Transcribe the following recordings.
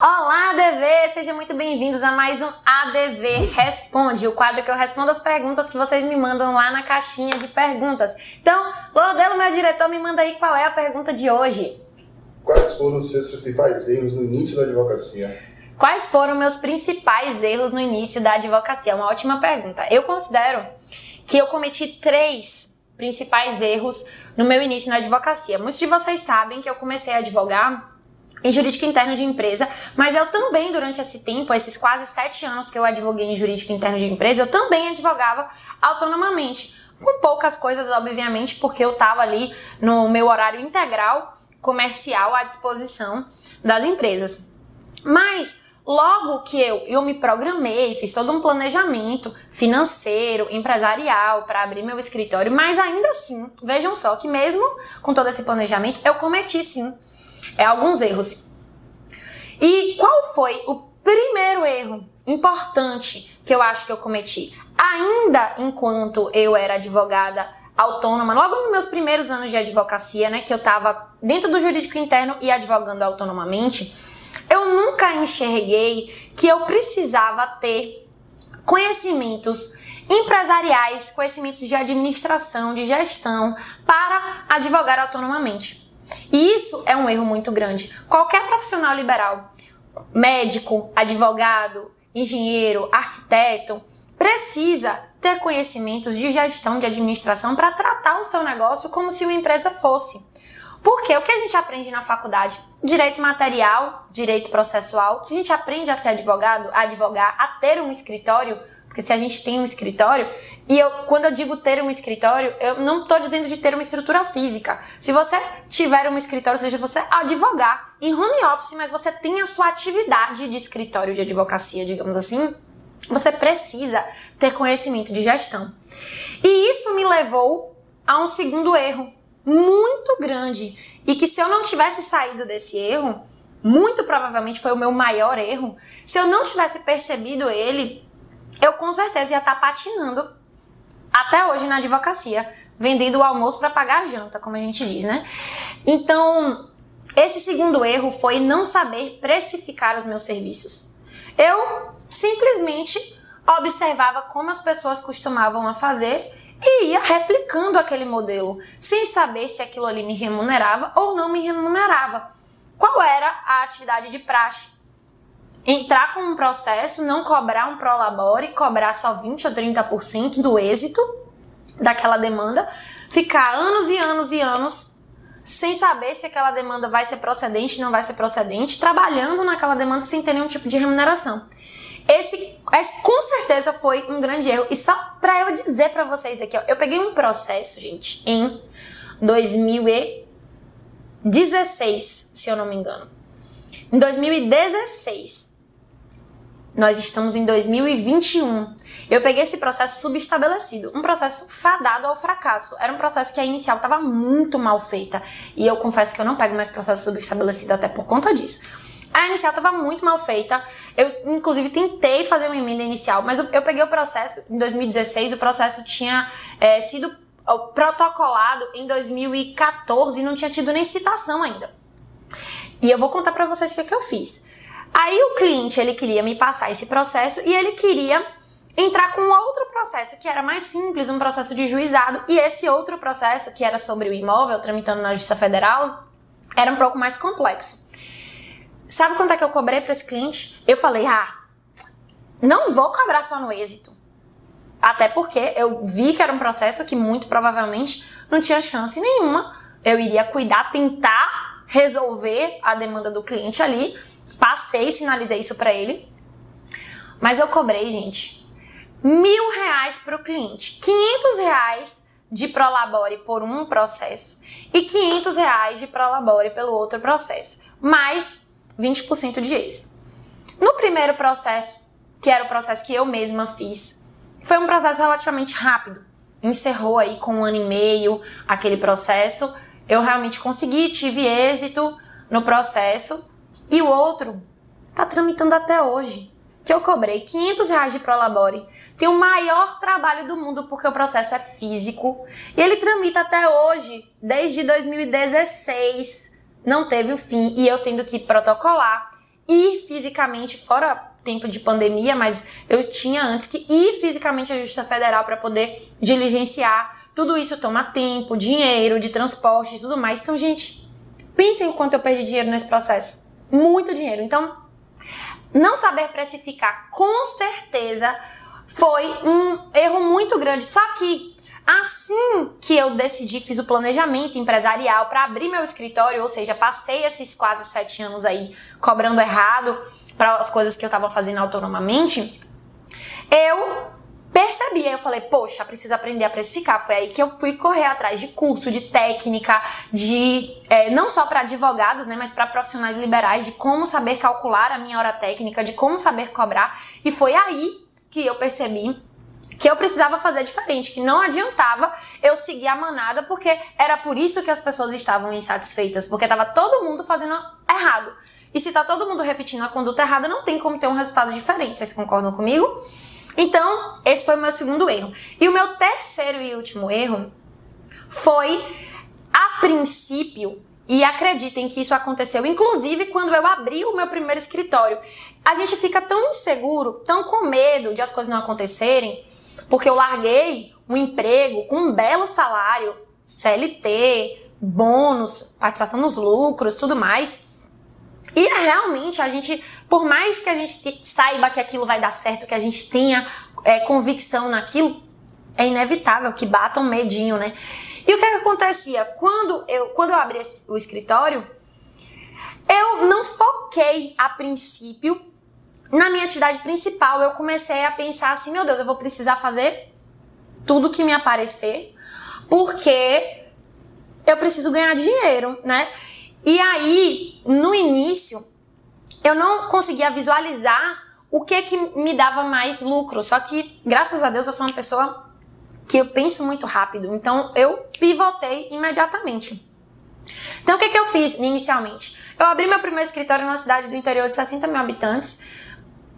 Olá, ADV! Sejam muito bem-vindos a mais um ADV Responde, o quadro que eu respondo as perguntas que vocês me mandam lá na caixinha de perguntas. Então, Lordelo, meu diretor, me manda aí qual é a pergunta de hoje. Quais foram os seus principais erros no início da advocacia? Quais foram meus principais erros no início da advocacia? Uma ótima pergunta. Eu considero que eu cometi três principais erros no meu início na advocacia. Muitos de vocês sabem que eu comecei a advogar em jurídica interna de empresa, mas eu também, durante esse tempo, esses quase sete anos que eu advoguei em jurídica interna de empresa, eu também advogava autonomamente. Com poucas coisas, obviamente, porque eu estava ali no meu horário integral comercial à disposição das empresas. Mas logo que eu, eu me programei, fiz todo um planejamento financeiro, empresarial para abrir meu escritório, mas ainda assim, vejam só que mesmo com todo esse planejamento, eu cometi sim é alguns erros. E qual foi o primeiro erro importante que eu acho que eu cometi? Ainda enquanto eu era advogada autônoma, logo nos meus primeiros anos de advocacia, né, que eu estava dentro do jurídico interno e advogando autonomamente, eu nunca enxerguei que eu precisava ter conhecimentos empresariais, conhecimentos de administração, de gestão para advogar autonomamente. E isso é um erro muito grande. Qualquer profissional liberal, médico, advogado, engenheiro, arquiteto, precisa ter conhecimentos de gestão de administração para tratar o seu negócio como se uma empresa fosse. Porque o que a gente aprende na faculdade? Direito material, direito processual. A gente aprende a ser advogado, a advogar, a ter um escritório porque se a gente tem um escritório, e eu, quando eu digo ter um escritório, eu não estou dizendo de ter uma estrutura física. Se você tiver um escritório, seja você advogar em home office, mas você tem a sua atividade de escritório de advocacia, digamos assim, você precisa ter conhecimento de gestão. E isso me levou a um segundo erro muito grande e que se eu não tivesse saído desse erro, muito provavelmente foi o meu maior erro. Se eu não tivesse percebido ele, eu com certeza ia estar tá patinando até hoje na advocacia, vendendo o almoço para pagar a janta, como a gente diz, né? Então, esse segundo erro foi não saber precificar os meus serviços. Eu simplesmente observava como as pessoas costumavam a fazer e ia replicando aquele modelo, sem saber se aquilo ali me remunerava ou não me remunerava. Qual era a atividade de praxe? Entrar com um processo, não cobrar um prolabore, cobrar só 20 ou 30% do êxito daquela demanda, ficar anos e anos e anos sem saber se aquela demanda vai ser procedente, não vai ser procedente, trabalhando naquela demanda sem ter nenhum tipo de remuneração. Esse, esse com certeza foi um grande erro. E só para eu dizer para vocês aqui, ó, eu peguei um processo, gente, em 2016, se eu não me engano. Em 2016, nós estamos em 2021. Eu peguei esse processo subestabelecido, um processo fadado ao fracasso. Era um processo que a inicial estava muito mal feita. E eu confesso que eu não pego mais processo subestabelecido até por conta disso. A inicial estava muito mal feita. Eu, inclusive, tentei fazer uma emenda inicial, mas eu, peguei o processo em 2016. O processo tinha é, sido protocolado em 2014 e não tinha tido nem citação ainda. E eu vou contar para vocês o que, que eu fiz. Aí o cliente ele queria me passar esse processo e ele queria entrar com outro processo que era mais simples, um processo de juizado, e esse outro processo que era sobre o imóvel tramitando na Justiça Federal era um pouco mais complexo. Sabe quanto é que eu cobrei para esse cliente? Eu falei: "Ah, não vou cobrar só no êxito". Até porque eu vi que era um processo que muito provavelmente não tinha chance nenhuma. Eu iria cuidar, tentar resolver a demanda do cliente ali Passei, sinalizei isso para ele. Mas eu cobrei, gente, mil reais para o cliente. 500 reais de Prolabore por um processo e 500 reais de Prolabore pelo outro processo, mais 20% de êxito. No primeiro processo, que era o processo que eu mesma fiz, foi um processo relativamente rápido. Encerrou aí com um ano e meio aquele processo. Eu realmente consegui, tive êxito no processo, e o outro tá tramitando até hoje. Que eu cobrei 500 reais de Prolabore. Tem o maior trabalho do mundo porque o processo é físico. E ele tramita até hoje, desde 2016. Não teve o fim. E eu tendo que protocolar ir fisicamente, fora tempo de pandemia, mas eu tinha antes que ir fisicamente à Justiça Federal para poder diligenciar. Tudo isso toma tempo, dinheiro, de transporte e tudo mais. Então, gente, pensem o quanto eu perdi dinheiro nesse processo. Muito dinheiro. Então, não saber precificar, com certeza, foi um erro muito grande. Só que Assim que eu decidi, fiz o planejamento empresarial para abrir meu escritório, ou seja, passei esses quase sete anos aí cobrando errado para as coisas que eu estava fazendo autonomamente, eu percebi, aí eu falei, poxa, preciso aprender a precificar. Foi aí que eu fui correr atrás de curso, de técnica, de é, não só para advogados, né, mas para profissionais liberais, de como saber calcular a minha hora técnica, de como saber cobrar. E foi aí que eu percebi que eu precisava fazer diferente, que não adiantava eu seguir a manada, porque era por isso que as pessoas estavam insatisfeitas, porque estava todo mundo fazendo errado. E se tá todo mundo repetindo a conduta errada, não tem como ter um resultado diferente. Vocês concordam comigo? Então, esse foi o meu segundo erro. E o meu terceiro e último erro foi, a princípio, e acreditem que isso aconteceu, inclusive quando eu abri o meu primeiro escritório. A gente fica tão inseguro, tão com medo de as coisas não acontecerem, porque eu larguei um emprego com um belo salário, CLT, bônus, participação nos lucros, tudo mais. E realmente a gente, por mais que a gente saiba que aquilo vai dar certo, que a gente tenha é, convicção naquilo, é inevitável que bata um medinho, né? E o que, é que acontecia? Quando eu, quando eu abri o escritório, eu não foquei a princípio na minha atividade principal, eu comecei a pensar assim: meu Deus, eu vou precisar fazer tudo que me aparecer, porque eu preciso ganhar dinheiro, né? E aí, no início, eu não conseguia visualizar o que que me dava mais lucro. Só que, graças a Deus, eu sou uma pessoa que eu penso muito rápido. Então, eu pivotei imediatamente. Então, o que, que eu fiz inicialmente? Eu abri meu primeiro escritório numa cidade do interior de 60 mil habitantes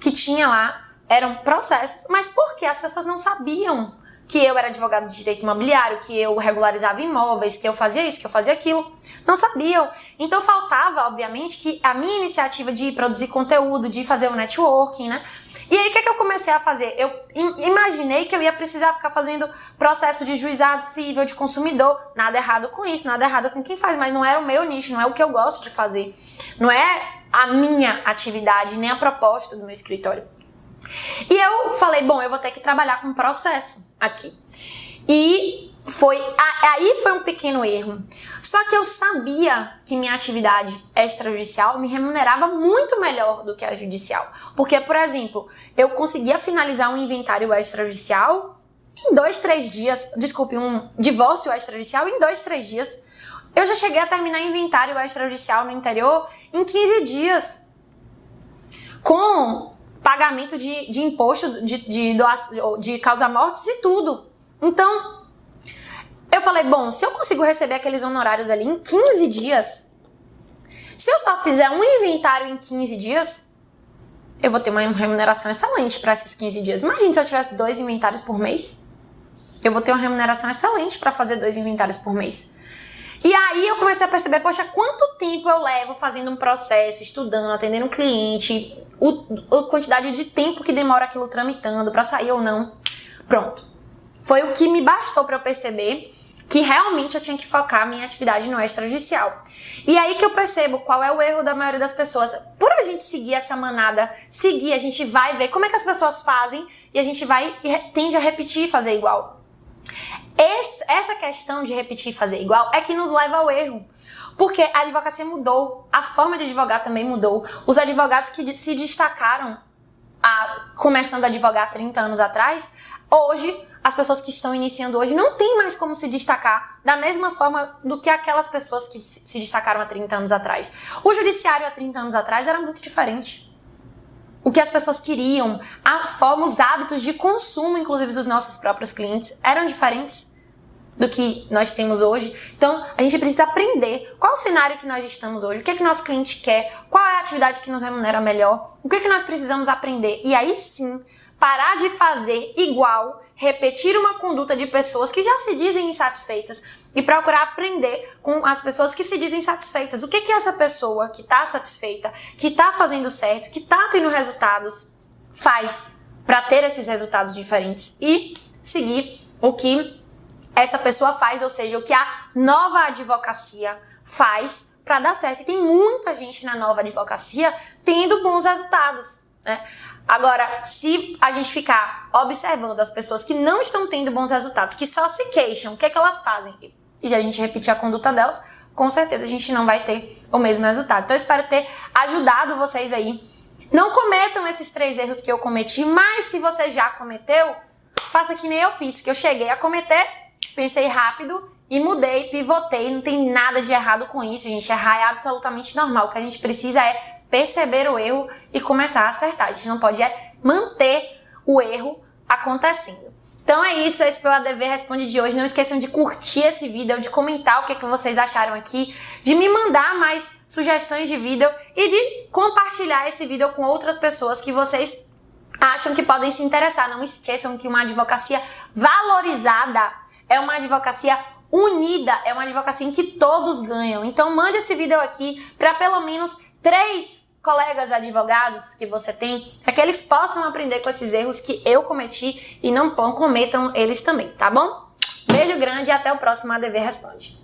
que tinha lá eram processos, mas porque as pessoas não sabiam que eu era advogado de direito imobiliário, que eu regularizava imóveis, que eu fazia isso, que eu fazia aquilo. Não sabiam. Então faltava, obviamente, que a minha iniciativa de produzir conteúdo, de fazer o networking, né? E aí o que, é que eu comecei a fazer? Eu imaginei que eu ia precisar ficar fazendo processo de juizado civil de consumidor. Nada errado com isso, nada errado com quem faz, mas não era o meu nicho, não é o que eu gosto de fazer. Não é a minha atividade, nem a proposta do meu escritório. E eu falei, bom, eu vou ter que trabalhar com processo aqui. E foi aí foi um pequeno erro. Só que eu sabia que minha atividade extrajudicial me remunerava muito melhor do que a judicial. Porque, por exemplo, eu conseguia finalizar um inventário extrajudicial em dois, três dias. Desculpe, um divórcio extrajudicial em dois, três dias. Eu já cheguei a terminar inventário extrajudicial no interior em 15 dias. Com pagamento de, de imposto de, de, doação, de causa-mortes e tudo. Então, eu falei, bom, se eu consigo receber aqueles honorários ali em 15 dias, se eu só fizer um inventário em 15 dias, eu vou ter uma remuneração excelente para esses 15 dias. Imagina se eu tivesse dois inventários por mês. Eu vou ter uma remuneração excelente para fazer dois inventários por mês. E aí eu comecei a perceber, poxa, quanto tempo eu levo fazendo um processo, estudando, atendendo um cliente, o, a quantidade de tempo que demora aquilo tramitando para sair ou não. Pronto. Foi o que me bastou para eu perceber que realmente eu tinha que focar minha atividade no extrajudicial. E aí que eu percebo qual é o erro da maioria das pessoas. Por a gente seguir essa manada, seguir, a gente vai ver como é que as pessoas fazem e a gente vai e tende a repetir e fazer igual. Esse, essa questão de repetir e fazer igual é que nos leva ao erro. Porque a advocacia mudou, a forma de advogar também mudou. Os advogados que se destacaram a, começando a advogar 30 anos atrás, hoje, as pessoas que estão iniciando hoje não tem mais como se destacar da mesma forma do que aquelas pessoas que se destacaram há 30 anos atrás. O judiciário há 30 anos atrás era muito diferente o que as pessoas queriam, a forma, os hábitos de consumo, inclusive dos nossos próprios clientes, eram diferentes do que nós temos hoje. Então, a gente precisa aprender qual o cenário que nós estamos hoje, o que é que nosso cliente quer, qual é a atividade que nos remunera melhor, o que é que nós precisamos aprender. E aí sim, parar de fazer igual, repetir uma conduta de pessoas que já se dizem insatisfeitas. e procurar aprender com as pessoas que se dizem satisfeitas. O que que essa pessoa que está satisfeita, que está fazendo certo, que está tendo resultados, faz para ter esses resultados diferentes e seguir o que essa pessoa faz, ou seja, o que a nova advocacia faz para dar certo. E tem muita gente na nova advocacia tendo bons resultados. Né? Agora, se a gente ficar observando as pessoas que não estão tendo bons resultados, que só se queixam, o que, é que elas fazem? E a gente repetir a conduta delas, com certeza a gente não vai ter o mesmo resultado. Então, eu espero ter ajudado vocês aí. Não cometam esses três erros que eu cometi, mas se você já cometeu, faça que nem eu fiz, porque eu cheguei a cometer, pensei rápido e mudei, pivotei. Não tem nada de errado com isso, gente. Errar é absolutamente normal. O que a gente precisa é perceber o erro e começar a acertar. A gente não pode é manter o erro acontecendo. Então é isso, esse foi o ADV Responde de hoje. Não esqueçam de curtir esse vídeo, de comentar o que, é que vocês acharam aqui, de me mandar mais sugestões de vídeo e de compartilhar esse vídeo com outras pessoas que vocês acham que podem se interessar. Não esqueçam que uma advocacia valorizada é uma advocacia unida, é uma advocacia em que todos ganham. Então mande esse vídeo aqui para pelo menos três colegas advogados que você tem, para que eles possam aprender com esses erros que eu cometi e não cometam eles também, tá bom? Beijo grande e até o próximo ADV Responde.